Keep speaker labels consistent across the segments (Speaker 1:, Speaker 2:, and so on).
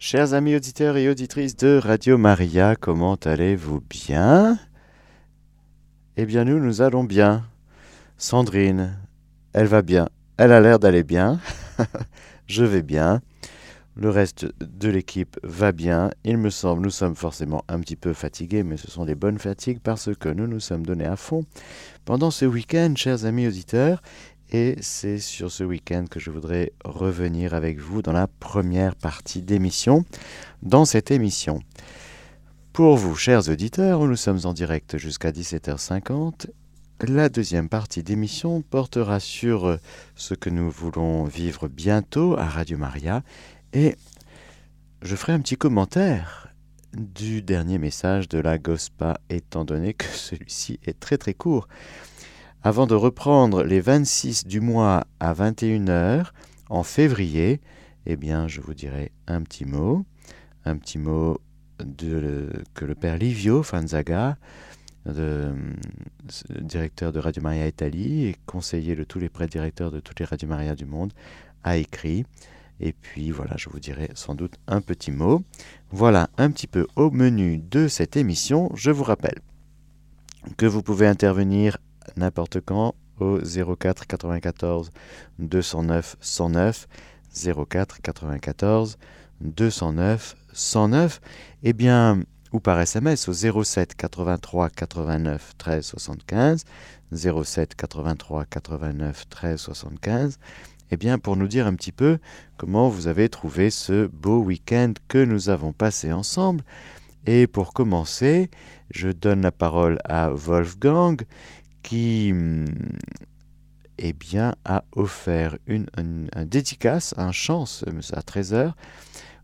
Speaker 1: Chers amis auditeurs et auditrices de Radio Maria, comment allez-vous bien? Eh bien nous, nous allons bien. Sandrine, elle va bien. Elle a l'air d'aller bien. Je vais bien. Le reste de l'équipe va bien. Il me semble, nous sommes forcément un petit peu fatigués, mais ce sont des bonnes fatigues parce que nous nous sommes donnés à fond pendant ce week-end, chers amis auditeurs. Et c'est sur ce week-end que je voudrais revenir avec vous dans la première partie d'émission. Dans cette émission, pour vous, chers auditeurs, nous sommes en direct jusqu'à 17h50. La deuxième partie d'émission portera sur ce que nous voulons vivre bientôt à Radio Maria et je ferai un petit commentaire du dernier message de la GOSPA étant donné que celui-ci est très très court. Avant de reprendre les 26 du mois à 21h en février, eh bien, je vous dirai un petit mot, un petit mot que le père Livio Fanzaga, directeur de Radio Maria Italie et conseiller de tous les pré-directeurs de toutes les Radio Maria du monde, a écrit. Et puis voilà, je vous dirai sans doute un petit mot. Voilà un petit peu au menu de cette émission. Je vous rappelle que vous pouvez intervenir n'importe quand au 04 94 209 109 04 94 209 109 et bien ou par SMS au 07 83 89 13 75 07 83 89 13 75 et bien pour nous dire un petit peu comment vous avez trouvé ce beau week-end que nous avons passé ensemble. Et pour commencer je donne la parole à Wolfgang qui mm, eh bien, a offert une, un dédicace, un chance à 13h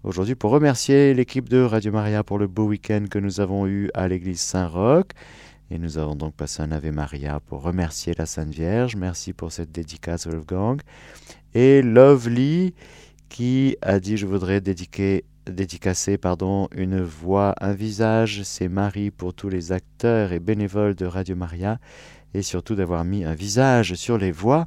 Speaker 1: aujourd'hui pour remercier l'équipe de Radio Maria pour le beau week-end que nous avons eu à l'église Saint-Roch. Et nous avons donc passé un Ave Maria pour remercier la Sainte Vierge. Merci pour cette dédicace, Wolfgang. Et Lovely qui a dit Je voudrais dédicacer pardon, une voix, un visage. C'est Marie pour tous les acteurs et bénévoles de Radio Maria et surtout d'avoir mis un visage sur les voix.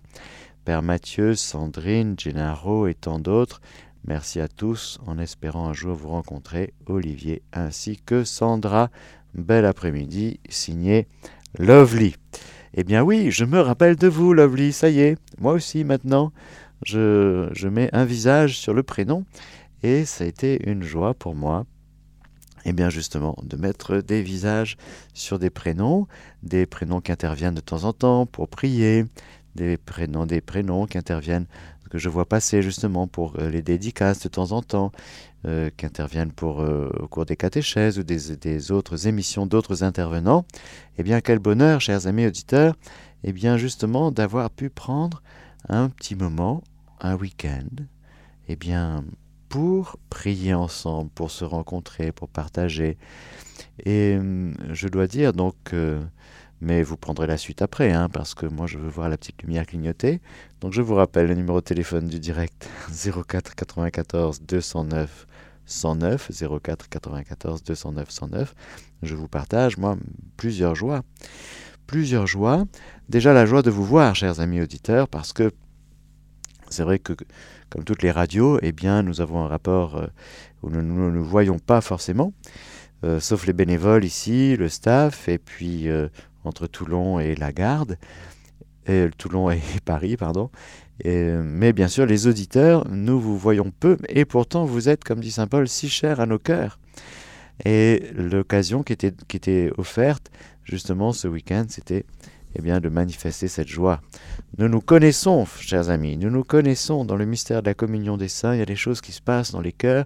Speaker 1: Père Mathieu, Sandrine, Gennaro et tant d'autres, merci à tous en espérant un jour vous rencontrer, Olivier ainsi que Sandra. Bel après-midi, signé Lovely. Eh bien oui, je me rappelle de vous, Lovely, ça y est, moi aussi maintenant, je, je mets un visage sur le prénom et ça a été une joie pour moi eh bien justement, de mettre des visages sur des prénoms, des prénoms qui interviennent de temps en temps pour prier, des prénoms, des prénoms qui interviennent, que je vois passer justement pour euh, les dédicaces de temps en temps, euh, qui interviennent pour, euh, au cours des catéchèses ou des, autres émissions d'autres intervenants. Eh bien, quel bonheur, chers amis auditeurs, eh bien justement d'avoir pu prendre un petit moment, un week-end, eh bien pour prier ensemble, pour se rencontrer, pour partager. Et hum, je dois dire donc, mais vous prendrez la suite après, hein, parce que moi je veux voir la petite lumière clignoter. Donc je vous rappelle le numéro de téléphone du direct 04 94 209 109 04 94 209 109. Je vous partage moi plusieurs joies, plusieurs joies. Déjà la joie de vous voir, chers amis auditeurs, parce que c'est vrai que comme toutes les radios, eh bien, nous avons un rapport euh, où nous ne nous, voyons pas forcément, euh, sauf les bénévoles ici, le staff, et puis euh, entre Toulon et la Garde, et, Toulon et Paris, pardon. mais bien sûr, les auditeurs, nous vous voyons peu, et pourtant vous êtes, comme dit Saint Paul, si chers à nos cœurs. Et l'occasion qui était, qui était offerte, justement, ce week-end, c'était eh bien, de manifester cette joie. Nous nous connaissons, chers amis, nous nous connaissons dans le mystère de la communion des saints, il y a des choses qui se passent dans les cœurs,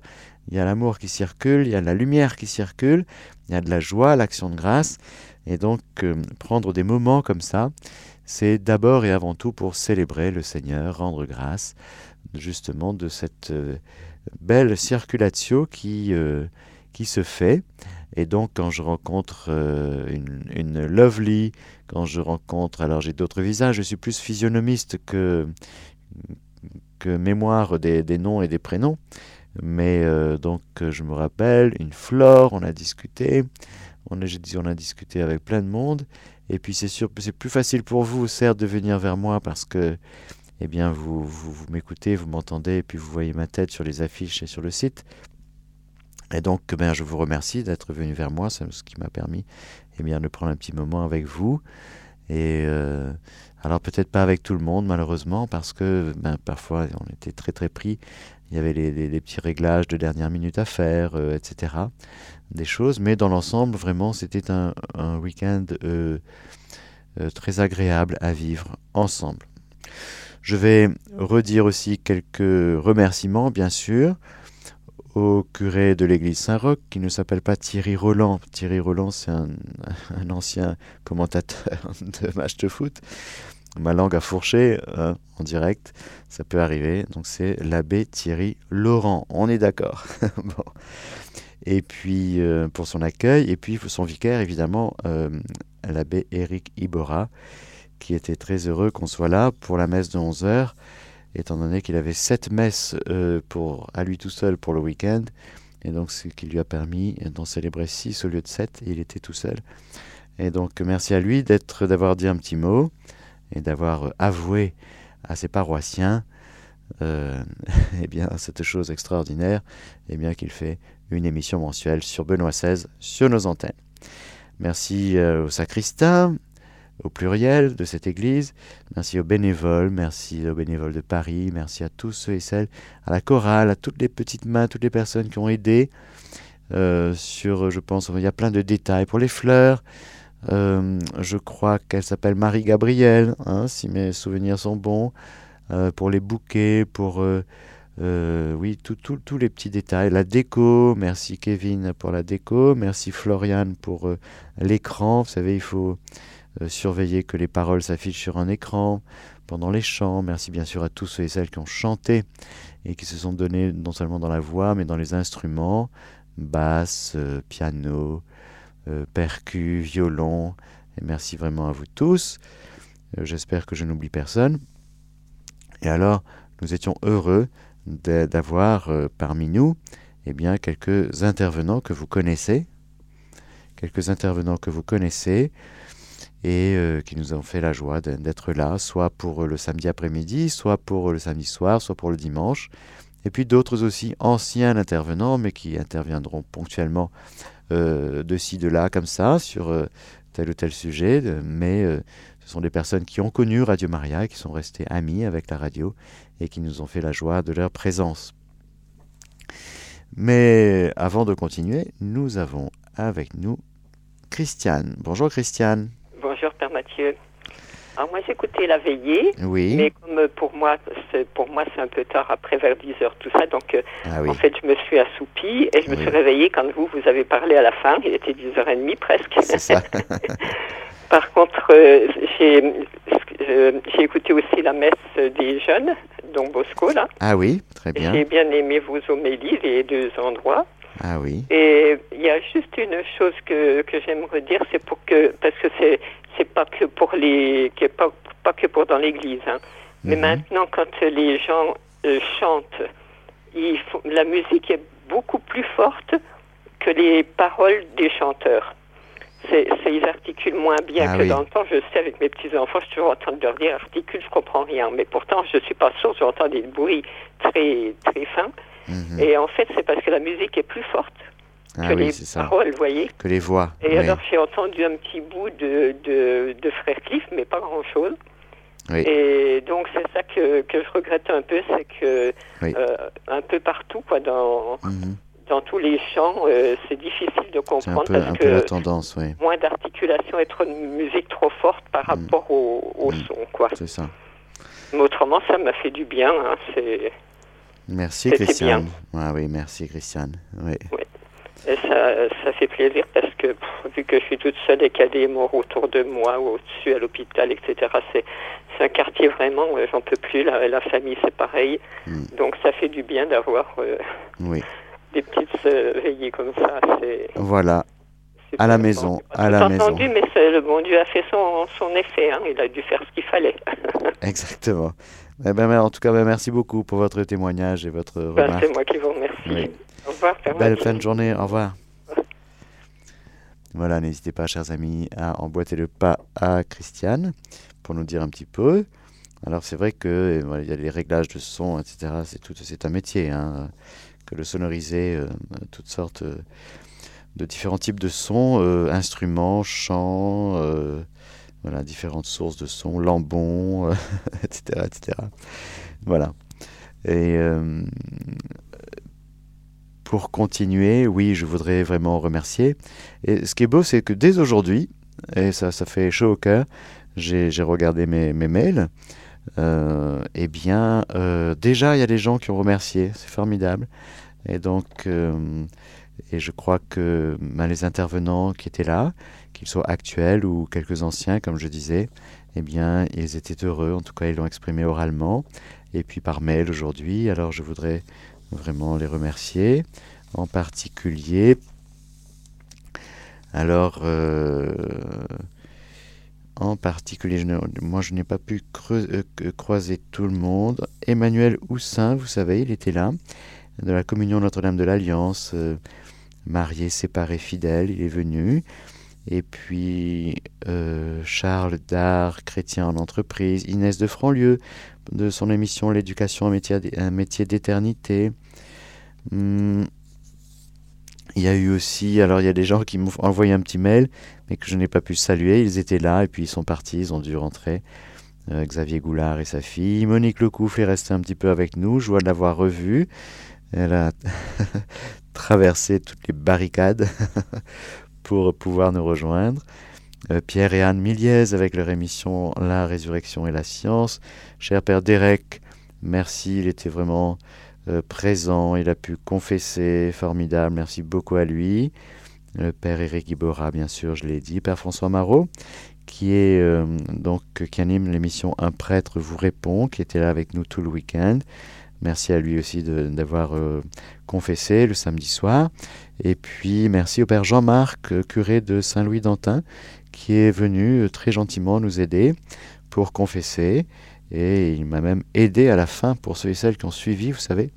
Speaker 1: il y a l'amour qui circule, il y a la lumière qui circule, il y a de la joie, l'action de grâce, et donc euh, prendre des moments comme ça, c'est d'abord et avant tout pour célébrer le Seigneur, rendre grâce justement de cette euh, belle circulatio qui, euh, qui se fait. Et donc, quand je rencontre euh, une, lovely, quand je rencontre, alors j'ai d'autres visages, je suis plus physionomiste que, que mémoire des, noms et des prénoms. Mais euh, donc, je me rappelle, une flore, on a discuté, on a, dit, on a discuté avec plein de monde. Et puis, c'est sûr, c'est plus facile pour vous, certes, de venir vers moi parce que, eh bien, vous, vous, vous m'écoutez, vous m'entendez, et puis vous voyez ma tête sur les affiches et sur le site. Et donc, ben, je vous remercie d'être venu vers moi, c'est ce qui m'a permis eh bien, de prendre un petit moment avec vous. Et euh, alors peut-être pas avec tout le monde malheureusement parce que ben, parfois on était très très pris. Il y avait les, petits réglages de dernière minute à faire, euh, etc. Des choses, mais dans l'ensemble vraiment c'était un, week-end euh, très agréable à vivre ensemble. Je vais redire aussi quelques remerciements bien sûr au curé de l'église Saint-Roch, qui ne s'appelle pas Thierry Roland. Thierry Roland, c'est un, ancien commentateur de match de foot. Ma langue a fourché hein, en direct, ça peut arriver. Donc c'est l'abbé Thierry Laurent, on est d'accord. bon. Et puis euh, pour son accueil, et puis son vicaire, évidemment, euh, l'abbé Éric Ibora, qui était très heureux qu'on soit là pour la messe de 11h étant donné qu'il avait sept messes euh, pour, à lui tout seul pour le week-end, et donc ce qui lui a permis d'en célébrer six au lieu de sept, et il était tout seul. Et donc merci à lui d'être, d'avoir dit un petit mot et d'avoir euh, avoué à ses paroissiens euh, eh bien, cette chose extraordinaire, eh bien qu'il fait une émission mensuelle sur Benoît XVI sur nos antennes. Merci au sacristain, au pluriel de cette Église. Merci aux bénévoles, merci aux bénévoles de Paris, merci à tous ceux et celles, à la chorale, à toutes les petites mains, toutes les personnes qui ont aidé. Euh, sur, je pense, il y a plein de détails. Pour les fleurs, euh, je crois qu'elle s'appelle Marie Gabrielle, hein, si mes souvenirs sont bons. Euh, pour les bouquets, pour oui, tous les petits détails. La déco, merci Kevin pour la déco, merci Florian pour l'écran. Vous savez, il faut euh, surveiller que les paroles s'affichent sur un écran pendant les chants. Merci bien sûr à tous ceux et celles qui ont chanté et qui se sont donnés non seulement dans la voix mais dans les instruments, basse, euh, piano, euh, percu, violon. Et merci vraiment à vous tous. J'espère que je n'oublie personne. Et alors, nous étions heureux d'avoir parmi nous eh bien, quelques intervenants que vous connaissez, quelques intervenants que vous connaissez, et euh, qui nous ont fait la joie d'être là, soit pour le samedi après-midi, soit pour le samedi soir, soit pour le dimanche. Et puis d'autres aussi anciens intervenants, mais qui interviendront ponctuellement euh, de ci, de là, comme ça, sur euh, tel ou tel sujet. Mais ce sont des personnes qui ont connu Radio Maria, qui sont restées amis avec la radio et qui nous ont fait la joie de leur présence. Mais avant de continuer, nous avons avec nous Christiane. Bonjour Christiane.
Speaker 2: Mathieu. Alors moi j'écoutais la veillée,
Speaker 1: oui.
Speaker 2: mais comme pour moi c'est pour moi c'est un peu tard après vers 10 heures tout ça, donc euh, ah en fait je me suis assoupie et je me suis réveillée quand vous vous avez parlé à la fin, il était 10h30 presque.
Speaker 1: C'est ça.
Speaker 2: Par contre euh, j'ai écouté aussi la messe des jeunes, donc Bosco là.
Speaker 1: Ah oui, très bien.
Speaker 2: J'ai bien aimé vos homélies, les deux endroits.
Speaker 1: Ah oui.
Speaker 2: Et il y a juste une chose que, que j'aimerais dire, c'est pour que parce que c'est c'est pas que pour les, pas, pas que pour dans l'église. Hein. Mais mhm. maintenant, quand les gens euh, chantent, ils la musique est beaucoup plus forte que les paroles des chanteurs. C'est, ils articulent moins bien ah que dans le temps. Je sais, avec mes petits-enfants, je suis toujours en train de leur dire articule, je comprends rien. Mais pourtant, je suis pas sûre, j'entends des bruits très, très fins. Mhm. Et en fait, c'est parce que la musique est plus forte
Speaker 1: ah
Speaker 2: que
Speaker 1: oui,
Speaker 2: les paroles, vous voyez.
Speaker 1: Que les voix.
Speaker 2: Et alors j'ai entendu un petit bout de, de, de Frère Cliff, mais pas grand-chose. Oui. Et donc c'est ça que, que je regrette un peu, c'est que euh, un peu partout, quoi, dans, mhm. dans tous les chants, euh, c'est difficile de comprendre
Speaker 1: un peu, parce que la tendance, oui.
Speaker 2: moins d'articulation et trop de musique trop forte par mhm. rapport au, au son, quoi.
Speaker 1: C'est ça.
Speaker 2: Mais autrement, ça m'a fait du bien. Hein, c'est.
Speaker 1: Merci Christiane. Ah oui, merci Christiane. Oui.
Speaker 2: oui. Et ça, ça fait plaisir parce que vu que je suis toute seule et qu'il y a des morts autour de moi ou au-dessus à l'hôpital, etc., c'est, un quartier vraiment, j'en peux plus. La, la famille, c'est pareil. Hmm. Donc ça fait du bien d'avoir euh,
Speaker 1: oui.
Speaker 2: des petites euh, veillées comme ça.
Speaker 1: Voilà. À la maison, à la maison.
Speaker 2: entendu, mais le bon Dieu a fait son, son effet. Hein. Il a dû faire ce qu'il fallait.
Speaker 1: Exactement. Eh ben, en tout cas, ben, merci beaucoup pour votre témoignage et votre
Speaker 2: ben, remarque. C'est moi qui vous remercie. Au revoir.
Speaker 1: Belle fin de journée. Au revoir. Voilà, n'hésitez pas, chers amis, à emboîter le pas à Christiane pour nous dire un petit peu. Alors, c'est vrai que il y a les réglages de son, etc. C'est tout, c'est un métier. Hein. que de sonoriser toutes sortes de différents types de sons, instruments, chants, voilà, différentes sources de sons, lambons, etc., etc. Voilà. Et pour continuer, oui, je voudrais vraiment remercier. Et ce qui est beau, c'est que dès aujourd'hui, et ça, ça fait chaud au cœur, j'ai regardé mes, mails, euh, eh bien, euh, déjà, il y a des gens qui ont remercié, c'est formidable. Et donc, euh, et je crois que ben, les intervenants qui étaient là, qu'ils soient actuels ou quelques anciens, comme je disais, eh bien, ils étaient heureux, en tout cas, ils l'ont exprimé oralement, et puis par mail aujourd'hui. Alors, je voudrais vraiment les remercier, en particulier. Alors, euh, en particulier, moi je n'ai pas pu euh, croiser tout le monde. Emmanuel Houssin, vous savez, il était là, de la communion Notre-Dame de l'Alliance, euh, marié, séparé, fidèle, il est venu. Et puis Charles Dard, chrétien en entreprise, Inès de Franlieu, de son émission L'éducation, un métier d'éternité. Hmm. Il y a eu aussi, alors il y a des gens qui m'ont envoyé un petit mail, mais que je n'ai pas pu saluer. Ils étaient là et puis ils sont partis, ils ont dû rentrer. Euh, Xavier Goulard et sa fille. Monique Lecoufle est restée un petit peu avec nous. Je vois de l'avoir revue. Elle a traversé toutes les barricades pour pouvoir nous rejoindre. Euh, Pierre et Anne Miliez avec leur émission La résurrection et la science. Cher Père Derek, merci, il était vraiment euh, présent, il a pu confesser, formidable, merci beaucoup à lui. Le Père Éric Ibora, bien sûr, je l'ai dit. Père François Marot, qui est euh, donc qui anime l'émission Un prêtre vous répond, qui était là avec nous tout le week-end. Merci à lui aussi d'avoir euh, confessé le samedi soir. Et puis merci au Père Jean-Marc, curé de Saint-Louis d'Antin, qui est venu très gentiment nous aider pour confesser. Et il m'a même aidé à la fin pour ceux et celles qui ont suivi, vous savez.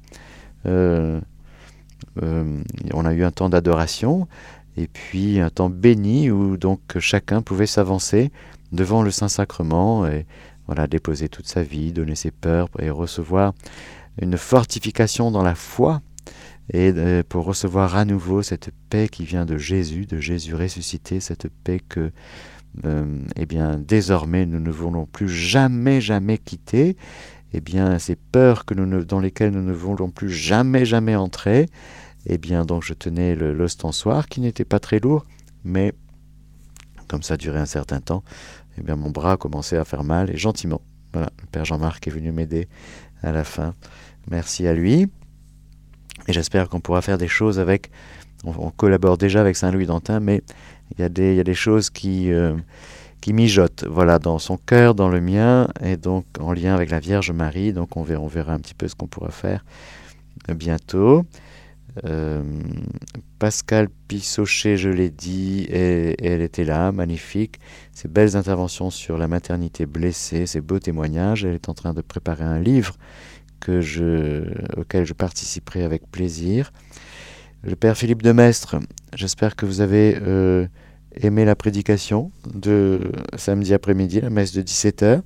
Speaker 1: Euh, euh, on a eu un temps d'adoration et puis un temps béni où donc chacun pouvait s'avancer devant le Saint-Sacrement et voilà, déposer toute sa vie, donner ses peurs et recevoir une fortification dans la foi et euh, pour recevoir à nouveau cette paix qui vient de Jésus, de Jésus ressuscité, cette paix que euh, eh bien, désormais, nous ne voulons plus jamais, jamais quitter. Eh bien, ces peurs que nous dans lesquelles nous ne voulons plus jamais, jamais entrer. Eh bien, donc, je tenais l'ostensoir qui n'était pas très lourd, mais comme ça durait un certain temps, eh bien, mon bras commençait à faire mal et gentiment. Voilà, le Père Jean-Marc est venu m'aider à la fin. Merci à lui. Et j'espère qu'on pourra faire des choses avec. On, collabore déjà avec Saint-Louis d'Antin, mais il y, a des, choses qui, euh, qui mijotent, voilà, dans son cœur, dans le mien, et donc en lien avec la Vierge Marie. Donc on verra, on verra un petit peu ce qu'on pourra faire bientôt. Euh, Pascal Pissochet, je l'ai dit, et, elle était là, magnifique. Ses belles interventions sur la maternité blessée, ses beaux témoignages. Elle est en train de préparer un livre que je, auquel je participerai avec plaisir. Le Père Philippe de Mestre, j'espère que vous avez aimé la prédication de samedi après-midi, la messe de 17h.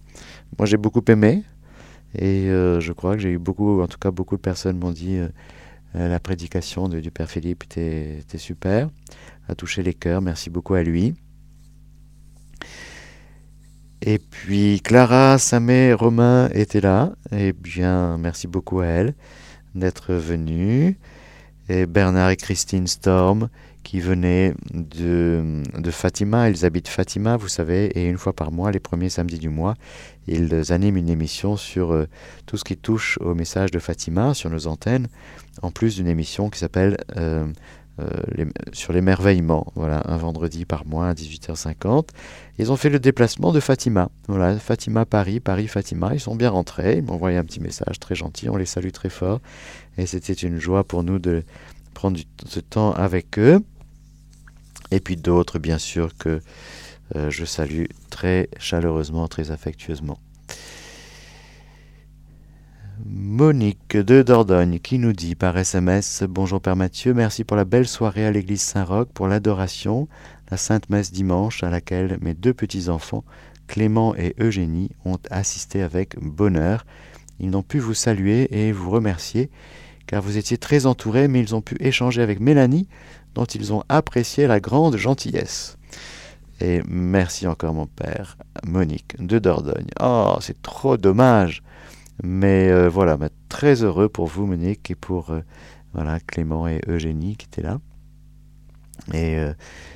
Speaker 1: Moi, j'ai beaucoup aimé. Et euh, je crois que j'ai eu beaucoup, en tout cas beaucoup de personnes m'ont dit euh, euh, la prédication du Père Philippe était, super, a touché les cœurs, merci beaucoup à lui. Et puis Clara, Samé, Romain étaient là, et bien merci beaucoup à elle d'être venue. Et Bernard et Christine Storm, qui venaient de, de, Fatima. Ils habitent Fatima, vous savez, et une fois par mois, les premiers samedis du mois, ils animent une émission sur euh, tout ce qui touche au message de Fatima sur nos antennes, en plus d'une émission qui s'appelle euh, euh, sur l'émerveillement, voilà, un vendredi par mois à 18h50. Ils ont fait le déplacement de Fatima, voilà, Fatima Paris, Paris Fatima. Ils sont bien rentrés, ils m'ont envoyé un petit message très gentil, on les salue très fort, et c'était une joie pour nous de prendre ce temps avec eux et puis d'autres bien sûr que euh, je salue très chaleureusement, très affectueusement. Monique de Dordogne qui nous dit par SMS Bonjour Père Mathieu, merci pour la belle soirée à l'église Saint-Roch, pour l'adoration, la Sainte Messe dimanche à laquelle mes deux petits-enfants, Clément et Eugénie, ont assisté avec bonheur. Ils n'ont pu vous saluer et vous remercier car vous étiez très entourés, mais ils ont pu échanger avec Mélanie, dont ils ont apprécié la grande gentillesse. Et merci encore mon père, Monique de Dordogne. Oh, c'est trop dommage. Mais euh, voilà, très heureux pour vous, Monique, et pour euh, voilà, Clément et Eugénie qui étaient là. Et euh,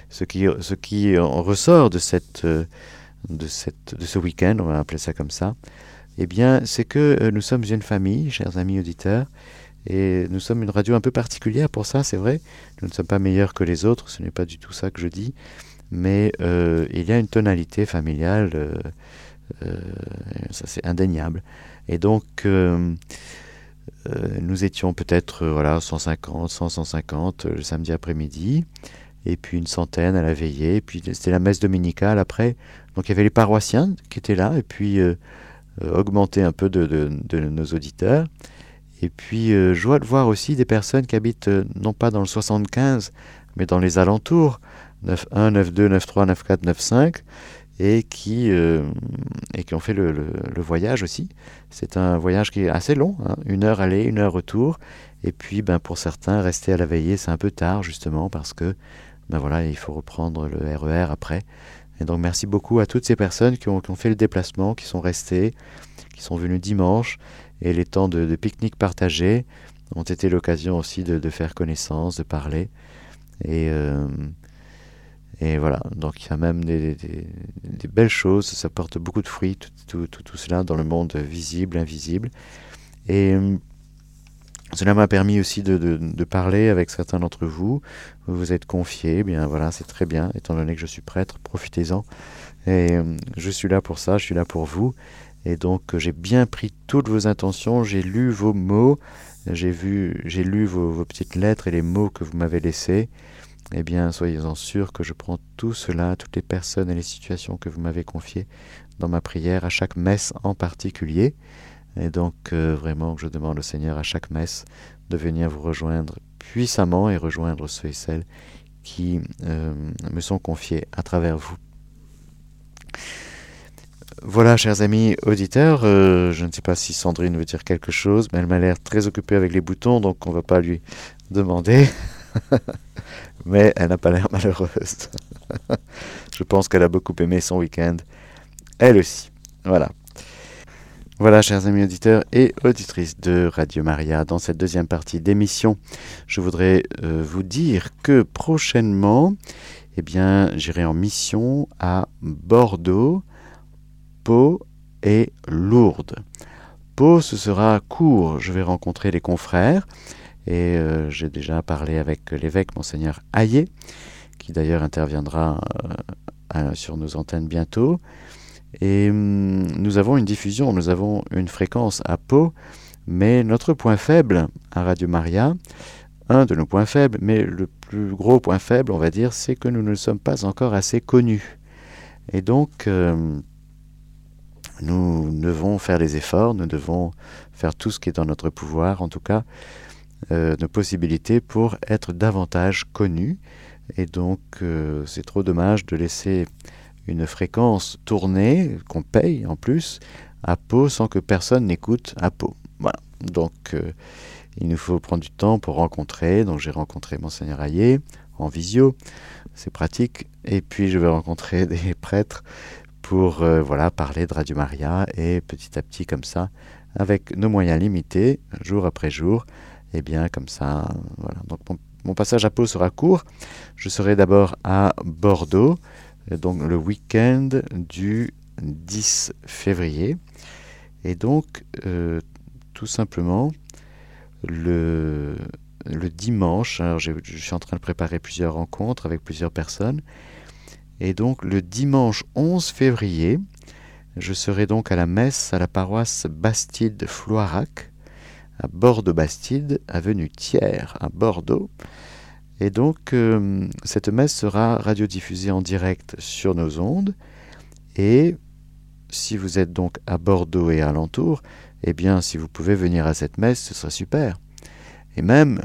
Speaker 1: ce, qui, ce qui en ressort de, cette, de, cette, de ce week-end, on va appeler ça comme ça, eh bien, c'est que nous sommes une famille, chers amis auditeurs, et nous sommes une radio un peu particulière pour ça, c'est vrai. Nous ne sommes pas meilleurs que les autres, ce n'est pas du tout ça que je dis mais euh, il y a une tonalité familiale, euh, euh, ça c'est indéniable. Et donc, nous étions peut-être voilà, 150, 100, 150 le samedi après-midi, et puis une centaine à la veillée, et puis c'était la messe dominicale après. Donc il y avait les paroissiens qui étaient là, et puis augmenter un peu de, de, nos auditeurs. Et puis, joie de voir aussi des personnes qui habitent non pas dans le 75, mais dans les alentours. 9.1, 9.2, 9.3, 9.4, 9.5 et qui, euh, et qui ont fait le, voyage aussi. C'est un voyage qui est assez long, hein. une heure aller, une heure retour. Et puis ben, pour certains, rester à la veillée, c'est un peu tard justement parce que ben voilà, il faut reprendre le RER e après. Et donc merci beaucoup à toutes ces personnes qui ont fait le déplacement, qui sont restées, qui sont venues dimanche. Et les temps de, pique-nique partagés ont été l'occasion aussi de, faire connaissance, de parler. Et, euh, et voilà, donc il y a même des, belles choses, ça porte beaucoup de fruits, tout, cela dans le monde visible, invisible. Et euh, cela m'a permis aussi de, parler avec certains d'entre vous. Vous vous êtes confiés, eh bien voilà, c'est très bien, étant donné que je suis prêtre, profitez-en. Et euh, je suis là pour ça, je suis là pour vous. Et donc j'ai bien pris toutes vos intentions, j'ai lu vos mots, j'ai vu, j'ai lu vos, petites lettres et les mots que vous m'avez laissés. Eh bien, soyez-en sûrs que je prends tout cela, toutes les personnes et les situations que vous m'avez confiées dans ma prière, à chaque messe en particulier. Et donc, euh, vraiment, je demande au Seigneur à chaque messe de venir vous rejoindre puissamment et rejoindre ceux et celles qui euh, me sont confiés à travers vous. Voilà, chers amis auditeurs, euh, je ne sais pas si Sandrine veut dire quelque chose, mais elle m'a l'air très occupée avec les boutons, donc on ne va pas lui demander. mais elle n'a pas l'air malheureuse. Je pense qu'elle a beaucoup aimé son week-end. Elle aussi. Voilà. Voilà, chers amis auditeurs et auditrices de Radio Maria, dans cette deuxième partie d'émission, je voudrais euh, vous dire que prochainement, eh bien, j'irai en mission à Bordeaux, Pau et Lourdes. Pau, ce sera court. Je vais rencontrer les confrères et euh, j'ai déjà parlé avec l'évêque Monseigneur Hayet, qui d'ailleurs interviendra euh, sur nos antennes bientôt. Et hum, nous avons une diffusion, nous avons une fréquence à Pau, mais notre point faible à Radio Maria, un de nos points faibles, mais le plus gros point faible, on va dire, c'est que nous ne sommes pas encore assez connus. Et donc, euh, nous devons faire des efforts, nous devons faire tout ce qui est dans notre pouvoir, en tout cas, euh, nos possibilités pour être davantage connus. Et donc, euh, c'est trop dommage de laisser une fréquence tourner, qu'on paye en plus, à Pau sans que personne n'écoute à Pau. Voilà. Donc, euh, il nous faut prendre du temps pour rencontrer. Donc, j'ai rencontré Monseigneur Hayet en visio, c'est pratique. Et puis, je vais rencontrer des prêtres pour voilà, parler de Radio Maria et petit à petit, comme ça, avec nos moyens limités, jour après jour, et eh bien, comme ça. Donc, mon, passage à Pau sera court. Je serai d'abord à Bordeaux, euh, donc le week-end du 10 février. Et donc, euh, tout simplement, le, dimanche, alors je, suis en train de préparer plusieurs rencontres avec plusieurs personnes. Et donc, le dimanche 11 février, je serai donc à la messe à la paroisse Bastide de Floirac à Bordeaux-Bastide, avenue Thiers à Bordeaux. Et donc, euh, cette messe sera radiodiffusée en direct sur nos ondes. Et si vous êtes donc à Bordeaux et alentour, eh bien, si vous pouvez venir à cette messe, ce sera super. Et même,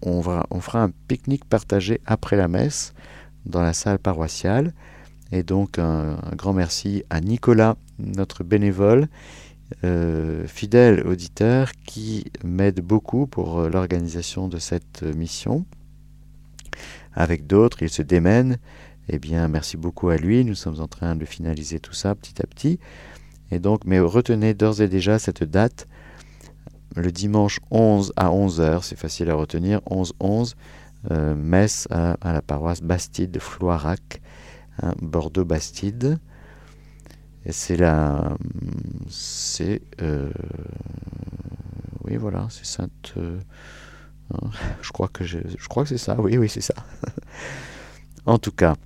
Speaker 1: on fera un pique-nique partagé après la messe dans la salle paroissiale. Et donc, un grand merci à Nicolas, notre bénévole, euh, fidèle auditeur qui m'aide beaucoup pour l'organisation de cette mission. Avec d'autres, il se démène. Eh bien, merci beaucoup à lui. Nous sommes en train de finaliser tout ça petit à petit. Et donc, mais retenez d'ores et déjà cette date, le dimanche 11 à 11h, c'est facile à retenir, 11-11, euh, messe à, la paroisse Bastide de Floirac, hein, Bordeaux-Bastide. Et c'est la. C'est. Euh, oui, voilà, c'est Sainte. Euh, hein, je crois que je, je crois que c'est ça, oui, oui, c'est ça. en tout cas.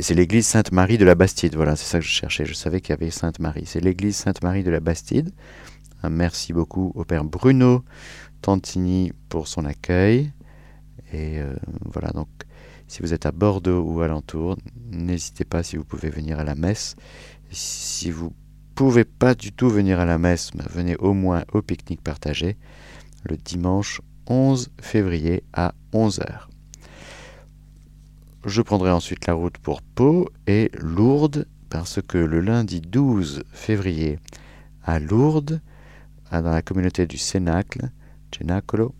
Speaker 1: c'est l'église Sainte-Marie de la Bastide, voilà, c'est ça que je cherchais. Je savais qu'il y avait Sainte-Marie. C'est l'église Sainte-Marie de la Bastide. merci beaucoup au Père Bruno Tantini pour son accueil. Et euh, voilà, donc si vous êtes à Bordeaux ou alentour, n'hésitez pas si vous pouvez venir à la messe. Si vous pouvez pas du tout venir à la messe, ben, venez au moins au pique-nique partagé le dimanche 11 février à 11h. Je prendrai ensuite la route pour Pau et Lourdes parce que le lundi 12 février à Lourdes, dans la communauté du Cénacle, Cenacolo,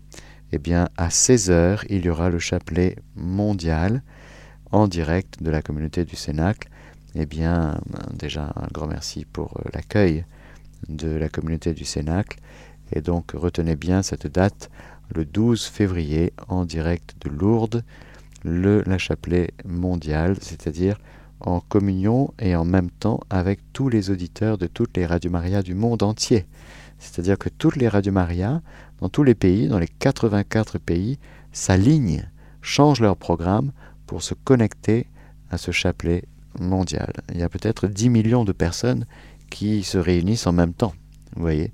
Speaker 1: eh bien, à 16h, il y aura le chapelet mondial en direct de la communauté du Cénacle. Eh bien, déjà, un grand merci pour euh, l'accueil de la communauté du Cénacle. Et donc, retenez bien cette date, le 12 février, en direct de Lourdes, le la chapelet mondial, c'est-à-dire en communion et en même temps avec tous les auditeurs de toutes les radios Maria du monde entier. C'est-à-dire que toutes les radios Maria dans tous les pays, dans les 84 pays, s'alignent, changent leur programme pour se connecter à ce chapelet mondial. Il y a peut-être 10 millions de personnes qui se réunissent en même temps. Vous voyez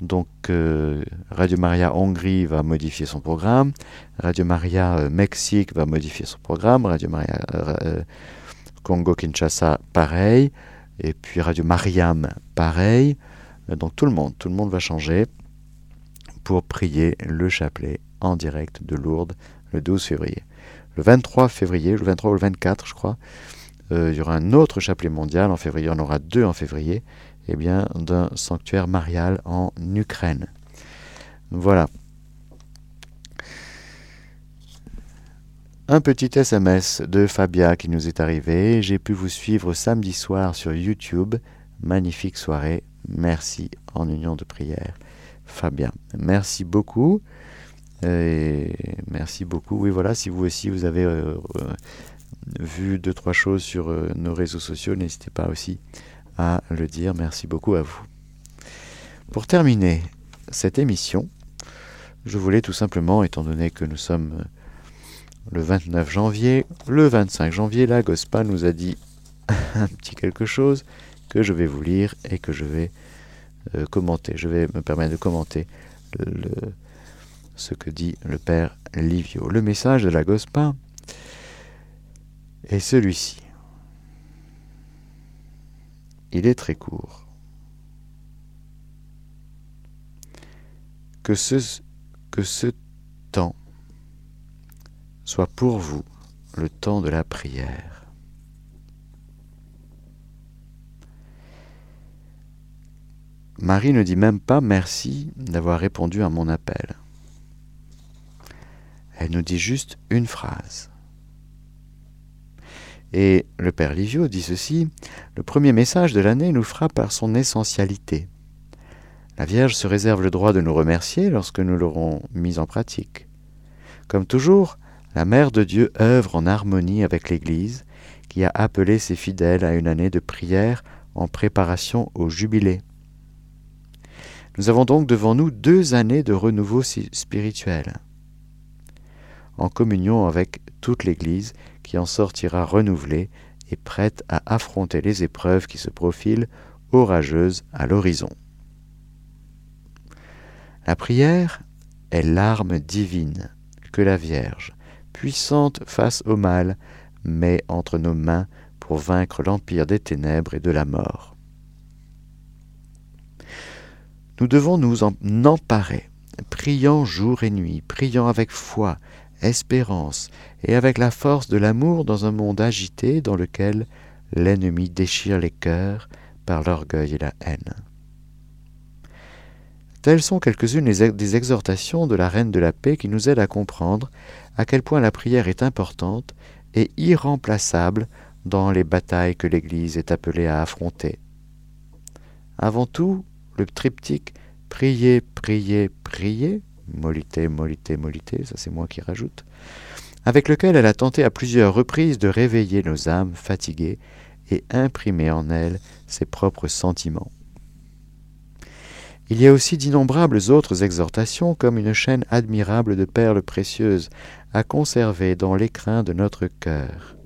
Speaker 1: donc euh, Radio Maria Hongrie va modifier son programme, Radio Maria euh, Mexique va modifier son programme, Radio Maria euh, Congo Kinshasa pareil, et puis Radio Mariam pareil. Donc tout le monde, tout le monde va changer pour prier le chapelet en direct de Lourdes le 12 février. Le 23 février, le 23 ou le 24 je crois, euh, il y aura un autre chapelet mondial en février, on aura deux en février, et eh bien d'un sanctuaire marial en Ukraine. Voilà. Un petit SMS de Fabia qui nous est arrivé. J'ai pu vous suivre samedi soir sur YouTube. Magnifique soirée. Merci en union de prière. Fabien. Merci beaucoup. Merci beaucoup. Oui, voilà, si vous aussi vous avez euh, euh, vu deux, trois choses sur euh, nos réseaux sociaux, n'hésitez pas aussi à le dire. Merci beaucoup à vous. Pour terminer cette émission, je voulais tout simplement, étant donné que nous sommes le 29 janvier, le 25 janvier, la GOSPA nous a dit un petit quelque chose que je vais vous lire et que je vais euh, commenter. Je vais me permettre de commenter ce que dit le père Livio. Le message de la Gospa est celui-ci. Il est très court. Que ce temps soit pour vous le temps de la prière Marie ne dit même pas merci d'avoir répondu à mon appel. Elle nous dit juste une phrase. Et le Père Livio dit ceci, le premier message de l'année nous fera par son essentialité. La Vierge se réserve le droit de nous remercier lorsque nous l'aurons mis en pratique. Comme toujours, la Mère de Dieu œuvre en harmonie avec l'Église, qui a appelé ses fidèles à une année de prière en préparation au jubilé. Nous avons donc devant nous deux années de renouveau spirituel, en communion avec toute l'Église qui en sortira renouvelée et prête à affronter les épreuves qui se profilent orageuses à l'horizon. La prière est l'arme divine que la Vierge, puissante face au mal, met entre nos mains pour vaincre l'empire des ténèbres et de la mort. Nous devons nous en emparer, priant jour et nuit, priant avec foi, espérance et avec la force de l'amour dans un monde agité dans lequel l'ennemi déchire les cœurs par l'orgueil et la haine. Telles sont quelques-unes des exhortations de la Reine de la Paix qui nous aident à comprendre à quel point la prière est importante et irremplaçable dans les batailles que l'Église est appelée à affronter. Avant tout, le triptyque prier, prier, prier, moliter, moliter, moliter, ça c'est moi qui rajoute, avec lequel elle a tenté à plusieurs reprises de réveiller nos âmes fatiguées et imprimer en elles ses propres sentiments. Il y a aussi d'innombrables autres exhortations comme une chaîne admirable de perles précieuses à conserver dans l'écrin de notre cœur.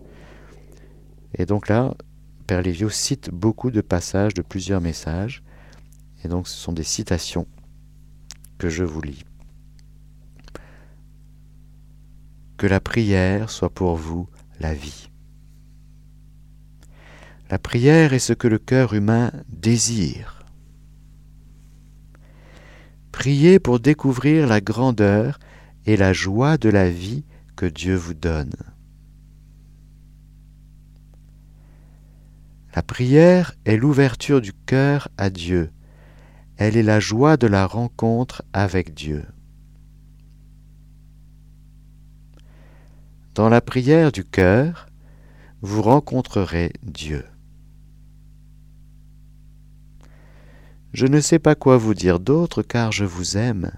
Speaker 1: Et donc là, Père Lévio cite beaucoup de passages de plusieurs messages, donc ce sont des citations que je vous lis. Que la prière soit pour vous la vie. La prière est ce que le cœur humain désire. Priez pour découvrir la grandeur et la joie de la vie que Dieu vous donne. La prière est l'ouverture du cœur à Dieu. Elle est la joie de la rencontre avec Dieu. Dans la prière du cœur, vous rencontrerez Dieu. Je ne sais pas quoi vous dire d'autre car je vous aime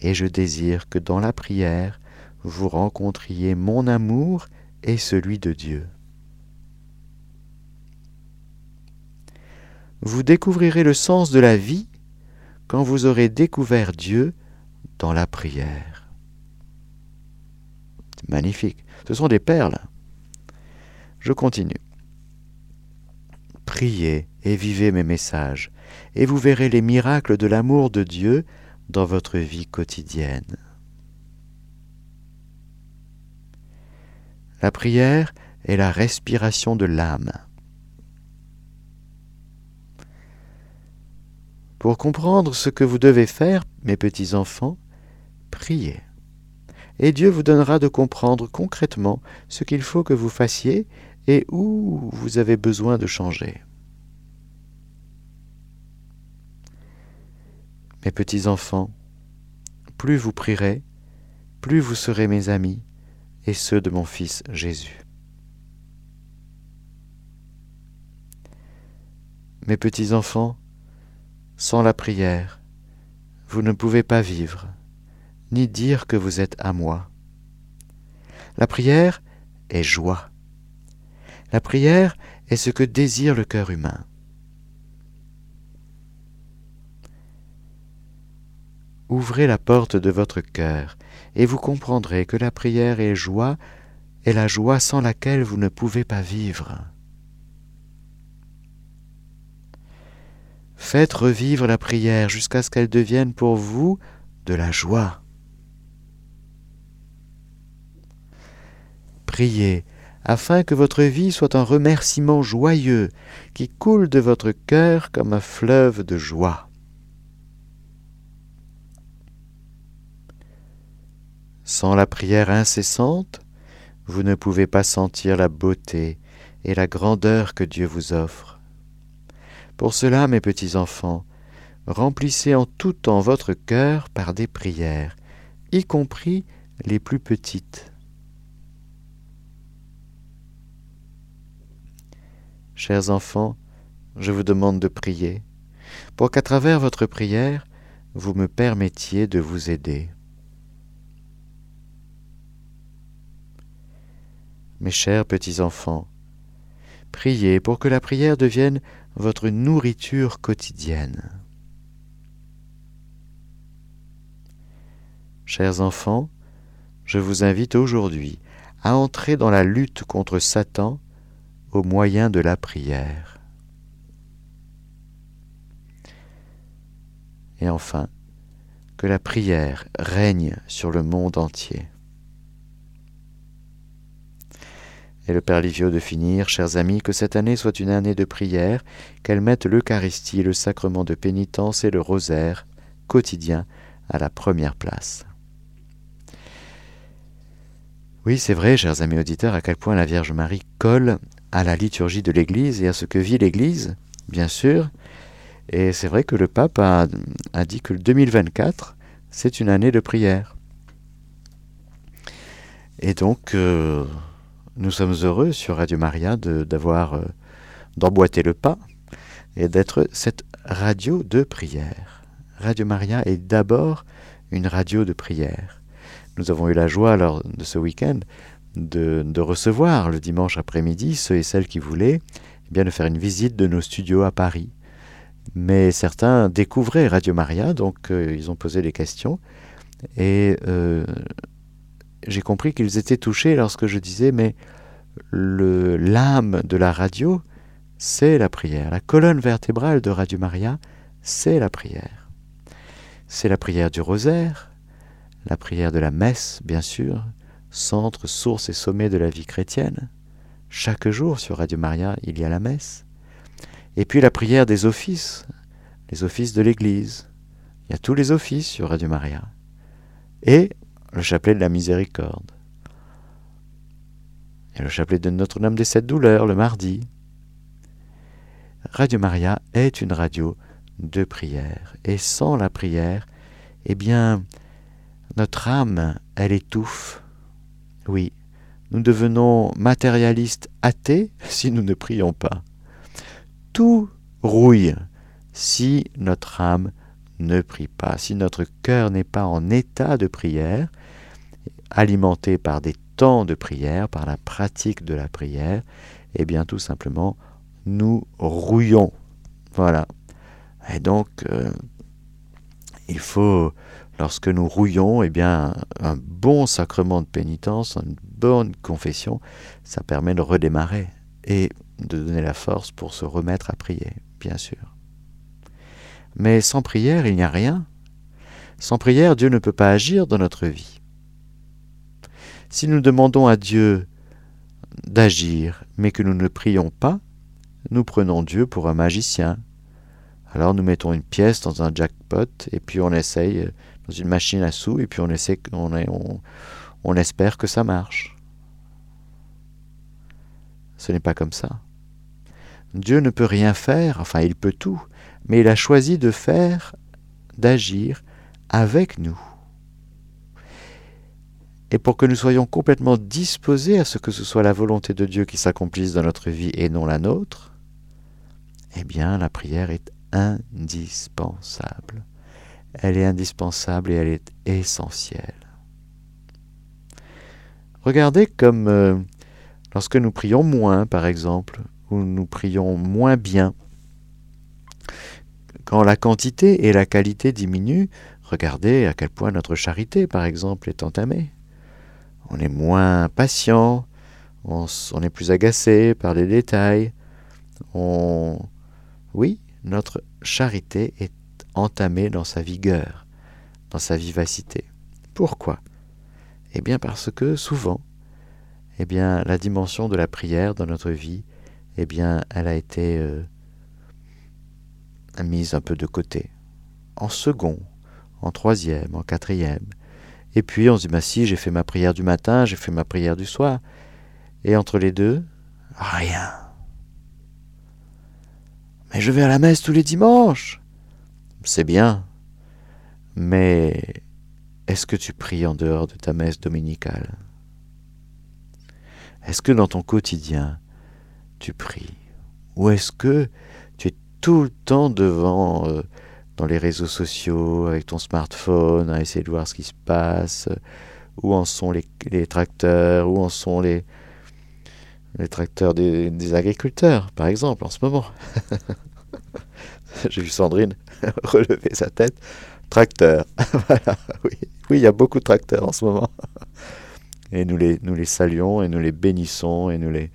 Speaker 1: et je désire que dans la prière vous rencontriez mon amour et celui de Dieu. Vous découvrirez le sens de la vie quand vous aurez découvert Dieu dans la prière. Magnifique. Ce sont des perles. Je continue. Priez et vivez mes messages, et vous verrez les miracles de l'amour de Dieu dans votre vie quotidienne. La prière est la respiration de l'âme. Pour comprendre ce que vous devez faire, mes petits enfants, priez et Dieu vous donnera de comprendre concrètement ce qu'il faut que vous fassiez et où vous avez besoin de changer. Mes petits enfants, plus vous prierez, plus vous serez mes amis et ceux de mon Fils Jésus. Mes petits enfants, sans la prière, vous ne pouvez pas vivre ni dire que vous êtes à moi. La prière est joie. La prière est ce que désire le cœur humain. Ouvrez la porte de votre cœur et vous comprendrez que la prière est joie est la joie sans laquelle vous ne pouvez pas vivre. Faites revivre la prière jusqu'à ce qu'elle devienne pour vous de la joie. Priez afin que votre vie soit un remerciement joyeux qui coule de votre cœur comme un fleuve de joie. Sans la prière incessante, vous ne pouvez pas sentir la beauté et la grandeur que Dieu vous offre. Pour cela, mes petits enfants, remplissez en tout temps votre cœur par des prières, y compris les plus petites. Chers enfants, je vous demande de prier, pour qu'à travers votre prière, vous me permettiez de vous aider. Mes chers petits-enfants, priez pour que la prière devienne votre nourriture quotidienne. Chers enfants, je vous invite aujourd'hui à entrer dans la lutte contre Satan au moyen de la prière. Et enfin, que la prière règne sur le monde entier. Et le Père Livio de finir, chers amis, que cette année soit une année de prière, qu'elle mette l'Eucharistie, le sacrement de pénitence et le rosaire quotidien à la première place. Oui, c'est vrai, chers amis auditeurs, à quel point la Vierge Marie colle à la liturgie de l'Église et à ce que vit l'Église bien sûr. Et c'est vrai que le pape a, dit que le 2024, c'est une année de prière. Et donc, euh, nous sommes heureux sur Radio Maria d'avoir euh, d'emboîter le pas et d'être cette radio de prière. Radio Maria est d'abord une radio de prière. Nous avons eu la joie lors de ce week-end de, recevoir le dimanche après-midi ceux et celles qui voulaient eh bien, de faire une visite de nos studios à Paris. Mais certains découvraient Radio Maria, donc euh, ils ont posé des questions. Et euh, j'ai compris qu'ils étaient touchés lorsque je disais, mais l'âme de la radio, c'est la prière. La colonne vertébrale de Radio Maria, c'est la prière. C'est la prière du rosaire, la prière de la messe, bien sûr, centre, source et sommet de la vie chrétienne. Chaque jour sur Radio Maria, il y a la messe. Et puis la prière des offices, les offices de l'Église. Il y a tous les offices sur Radio Maria. Et le chapelet de la miséricorde. A le chapelet de Notre-Dame des Sept Douleurs le mardi. Radio Maria est une radio de prière. Et sans la prière, eh bien, notre âme, elle étouffe. Oui, nous devenons matérialistes athées si nous ne prions pas. Tout rouille si notre âme ne prie pas, si notre cœur n'est pas en état de prière, alimenté par des temps de prière, par la pratique de la prière, eh bien tout simplement, nous rouillons. Voilà. Et donc, euh, il faut lorsque nous rouillons, eh bien, un bon sacrement de pénitence, une bonne confession, ça permet de redémarrer et de donner la force pour se remettre à prier, bien sûr. Mais sans prière, il n'y a rien. Sans prière, Dieu ne peut pas agir dans notre vie. Si nous demandons à Dieu d'agir, mais que nous ne prions pas, nous prenons Dieu pour un magicien. Alors nous mettons une pièce dans un jackpot et puis on essaye dans une machine à sous et puis on, on espère que ça marche. Ce n'est pas comme ça. Dieu ne peut rien faire, enfin il peut tout, mais il a choisi de faire, d'agir avec nous. Et pour que nous soyons complètement disposés à ce que ce soit la volonté de Dieu qui s'accomplisse dans notre vie et non la nôtre, eh bien la prière est indispensable elle est indispensable et elle est essentielle. Regardez comme euh, lorsque nous prions moins, par exemple, ou nous prions moins bien, quand la quantité et la qualité diminuent, regardez à quel point notre charité, par exemple, est entamée. On est moins patient, on, est plus agacé par les détails. On... Oui, notre charité est entamé dans sa vigueur, dans sa vivacité. Pourquoi? Eh bien parce que souvent, eh bien la dimension de la prière dans notre vie, eh bien elle a été euh, mise un peu de côté, en second, en troisième, en quatrième. Et puis on se dit, bah si, j'ai fait ma prière du matin, j'ai fait ma prière du soir. Et entre les deux, rien. Mais je vais à la messe tous les dimanches c'est bien, mais est-ce que tu pries en dehors de ta messe dominicale? Est-ce que dans ton quotidien, tu pries? Ou est-ce que tu es tout le temps devant, euh, dans les réseaux sociaux, avec ton smartphone, à essayer de voir ce qui se passe Où en sont les, tracteurs Où en sont les, les tracteurs des agriculteurs, par exemple, en ce moment J'ai vu Sandrine relever sa tête. Tracteur. voilà, oui. oui, il y a beaucoup de tracteurs en ce moment. Et nous les, nous les saluons et nous les bénissons et nous, les,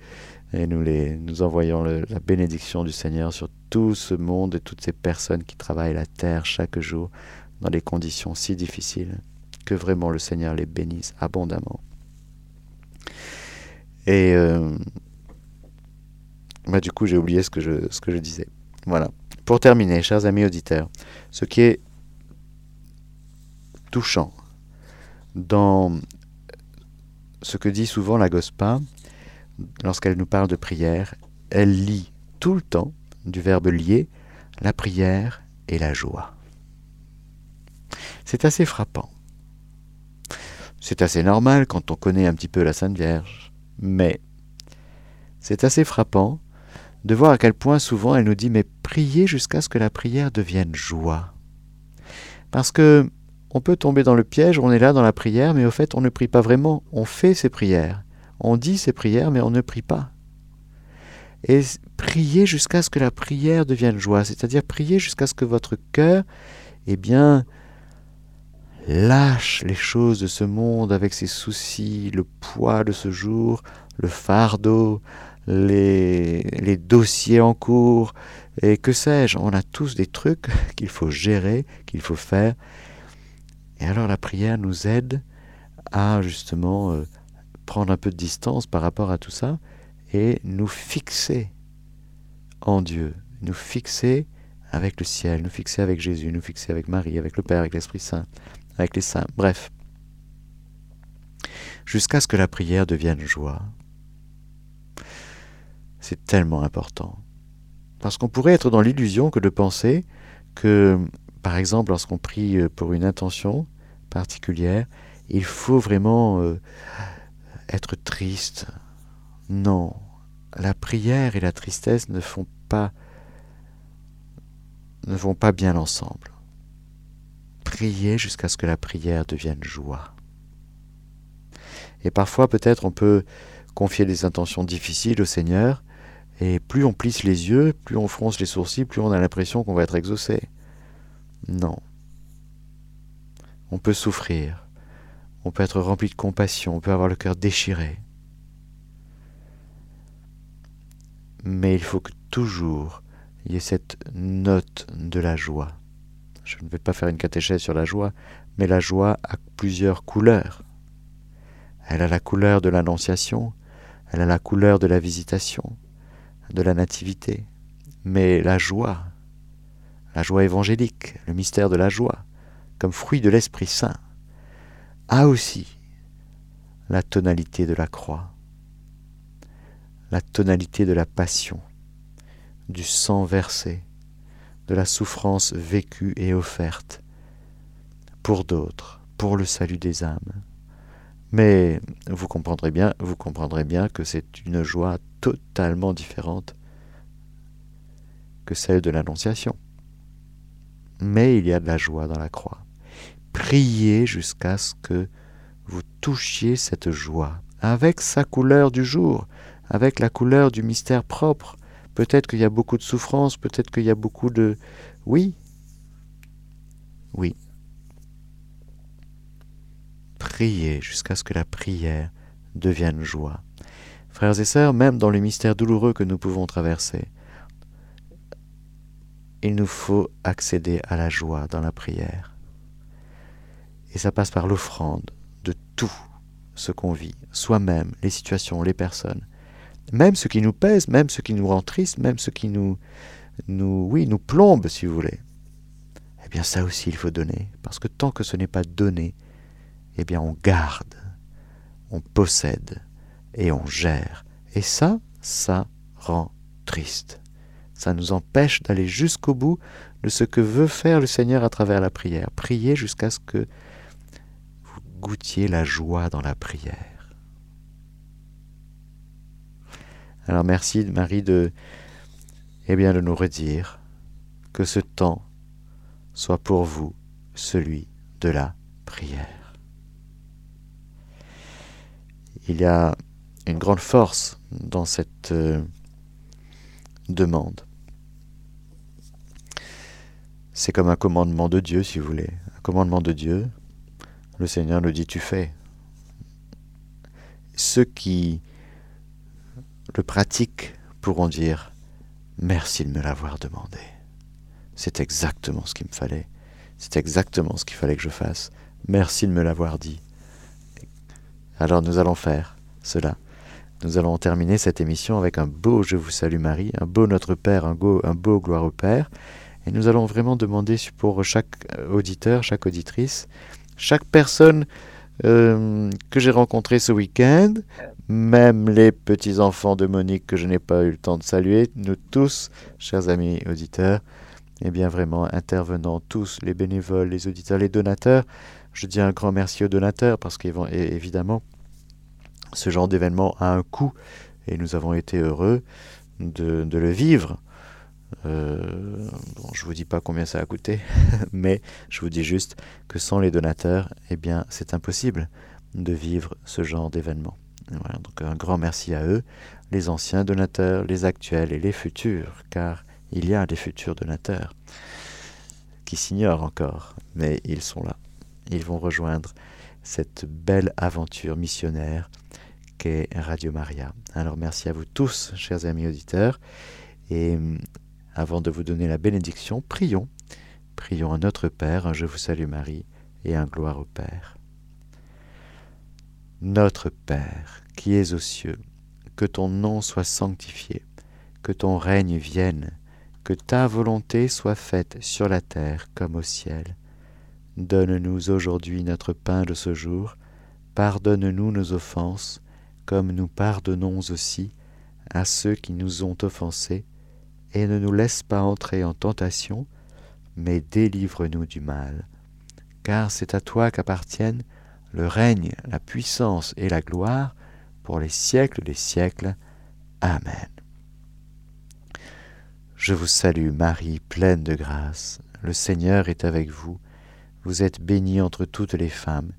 Speaker 1: et nous, les, nous envoyons la bénédiction du Seigneur sur tout ce monde et toutes ces personnes qui travaillent la terre chaque jour dans des conditions si difficiles. Que vraiment le Seigneur les bénisse abondamment. Et euh, bah, du coup, j'ai oublié ce que je, ce que je disais. Voilà. Pour terminer, chers amis auditeurs, ce qui est touchant dans ce que dit souvent la Gospa, lorsqu'elle nous parle de prière, elle lit tout le temps du verbe lier, la prière et la joie. C'est assez frappant. C'est assez normal quand on connaît un petit peu la Sainte Vierge, mais c'est assez frappant de voir à quel point souvent elle nous dit mais priez jusqu'à ce que la prière devienne joie. Parce que on peut tomber dans le piège, on est là dans la prière, mais au fait on ne prie pas vraiment, on fait ses prières, on dit ses prières, mais on ne prie pas. Et priez jusqu'à ce que la prière devienne joie, c'est-à-dire priez jusqu'à ce que votre cœur, eh bien, lâche les choses de ce monde avec ses soucis, le poids de ce jour, le fardeau, les, les dossiers en cours, et que sais-je, on a tous des trucs qu'il faut gérer, qu'il faut faire. Et alors la prière nous aide à justement euh, prendre un peu de distance par rapport à tout ça et nous fixer en Dieu, nous fixer avec le ciel, nous fixer avec Jésus, nous fixer avec Marie, avec le Père, avec l'Esprit Saint, avec les saints, bref. Jusqu'à ce que la prière devienne joie. C'est tellement important. Parce qu'on pourrait être dans l'illusion que de penser que, par exemple, lorsqu'on prie euh, pour une intention particulière, il faut vraiment euh, être triste. Non, la prière et la tristesse ne font pas vont pas bien ensemble. Prier jusqu'à ce que la prière devienne joie. Et parfois peut-être on peut confier des intentions difficiles au Seigneur, et plus on plisse les yeux, plus on fronce les sourcils, plus on a l'impression qu'on va être exaucé. Non. On peut souffrir, on peut être rempli de compassion, on peut avoir le cœur déchiré. Mais il faut que toujours il y ait cette note de la joie. Je ne vais pas faire une catéchèse sur la joie, mais la joie a plusieurs couleurs. Elle a la couleur de l'annonciation, elle a la couleur de la visitation, de la nativité. Mais la joie, la joie évangélique, le mystère de la joie, comme fruit de l'Esprit Saint, a aussi la tonalité de la croix, la tonalité de la passion, du sang versé, de la souffrance vécue et offerte, pour d'autres, pour le salut des âmes. Mais vous comprendrez bien, vous comprendrez bien que c'est une joie totalement différente que celle de l'Annonciation. Mais il y a de la joie dans la croix. Priez jusqu'à ce que vous touchiez cette joie, avec sa couleur du jour, avec la couleur du mystère propre. Peut-être qu'il y a beaucoup de souffrance, peut-être qu'il y a beaucoup de... Oui, oui. Priez jusqu'à ce que la prière devienne joie. Frères et sœurs, même dans le mystère douloureux que nous pouvons traverser, il nous faut accéder à la joie dans la prière. Et ça passe par l'offrande de tout ce qu'on vit, soi-même, les situations, les personnes, même ce qui nous pèse, même ce qui nous rend triste, même ce qui nous, nous, oui, nous plombe, si vous voulez. Eh bien, ça aussi, il faut donner, parce que tant que ce n'est pas donné, eh bien, on garde, on possède et on gère. Et ça, ça rend triste. Ça nous empêche d'aller jusqu'au bout de ce que veut faire le Seigneur à travers la prière. Priez jusqu'à ce que goûtiez la joie dans la prière. Alors merci Marie de, eh bien, de nous redire que ce temps soit pour vous celui de la prière. Il y a une grande force dans cette euh, demande. C'est comme un commandement de Dieu, si vous voulez. Un commandement de Dieu, le Seigneur nous dit tu fais. Ceux qui le pratiquent pourront dire merci de me l'avoir demandé. C'est exactement ce qu'il me fallait. C'est exactement ce qu'il fallait que je fasse. Merci de me l'avoir dit. Alors nous allons faire cela. Nous allons terminer cette émission avec un beau Je vous salue Marie, un beau Notre Père, un beau, un beau Gloire au Père. Et nous allons vraiment demander pour chaque auditeur, chaque auditrice, chaque personne euh, que j'ai rencontrée ce week-end, même les petits-enfants de Monique que je n'ai pas eu le temps de saluer, nous tous, chers amis auditeurs, eh bien vraiment intervenants tous, les bénévoles, les auditeurs, les donateurs. Je dis un grand merci aux donateurs parce qu'évidemment, ce genre d'événement a un coût et nous avons été heureux de, le vivre. Euh, bon, je vous dis pas combien ça a coûté, mais je vous dis juste que sans les donateurs, eh bien, c'est impossible de vivre ce genre d'événement. Donc un grand merci à eux, les anciens donateurs, les actuels et les futurs, car il y a des futurs donateurs qui s'ignorent encore, mais ils sont là. Ils vont rejoindre cette belle aventure missionnaire qu'est Radio Maria. Alors merci à vous tous, chers amis auditeurs, et avant de vous donner la bénédiction, prions. Prions à notre Père, Je vous salue Marie, et un gloire au Père. Notre Père, qui es aux cieux, que ton nom soit sanctifié, que ton règne vienne, que ta volonté soit faite sur la terre comme au ciel. Donne-nous aujourd'hui notre pain de ce jour, pardonne-nous nos offenses, comme nous pardonnons aussi à ceux qui nous ont offensés, et ne nous laisse pas entrer en tentation, mais délivre-nous du mal. Car c'est à toi qu'appartiennent le règne, la puissance et la gloire pour les siècles des siècles. Amen. Je vous salue Marie, pleine de grâce, le Seigneur est avec vous, vous êtes bénie entre toutes les femmes,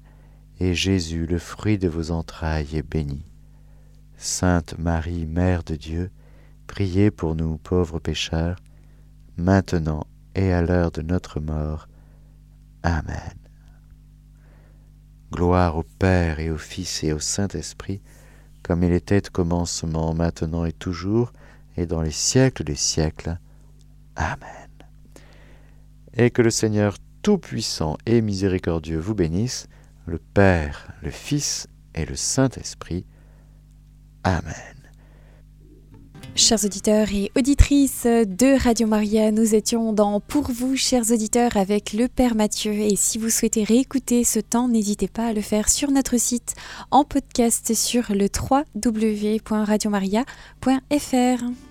Speaker 1: et Jésus, le fruit de vos entrailles, est béni. Sainte Marie, Mère de Dieu, Priez pour nous pauvres pécheurs, maintenant et à l'heure de notre mort. Amen. Gloire au Père et au Fils et au Saint-Esprit, comme il était au commencement, maintenant et toujours, et dans les siècles des siècles. Amen. Et que le Seigneur Tout-Puissant et Miséricordieux vous bénisse, le Père, le Fils et le Saint-Esprit. Amen.
Speaker 3: Chers auditeurs et auditrices de Radio Maria, nous étions dans Pour vous, chers auditeurs, avec le Père Mathieu. Et si vous souhaitez réécouter ce temps, n'hésitez pas à le faire sur notre site en podcast sur le www.radiomaria.fr.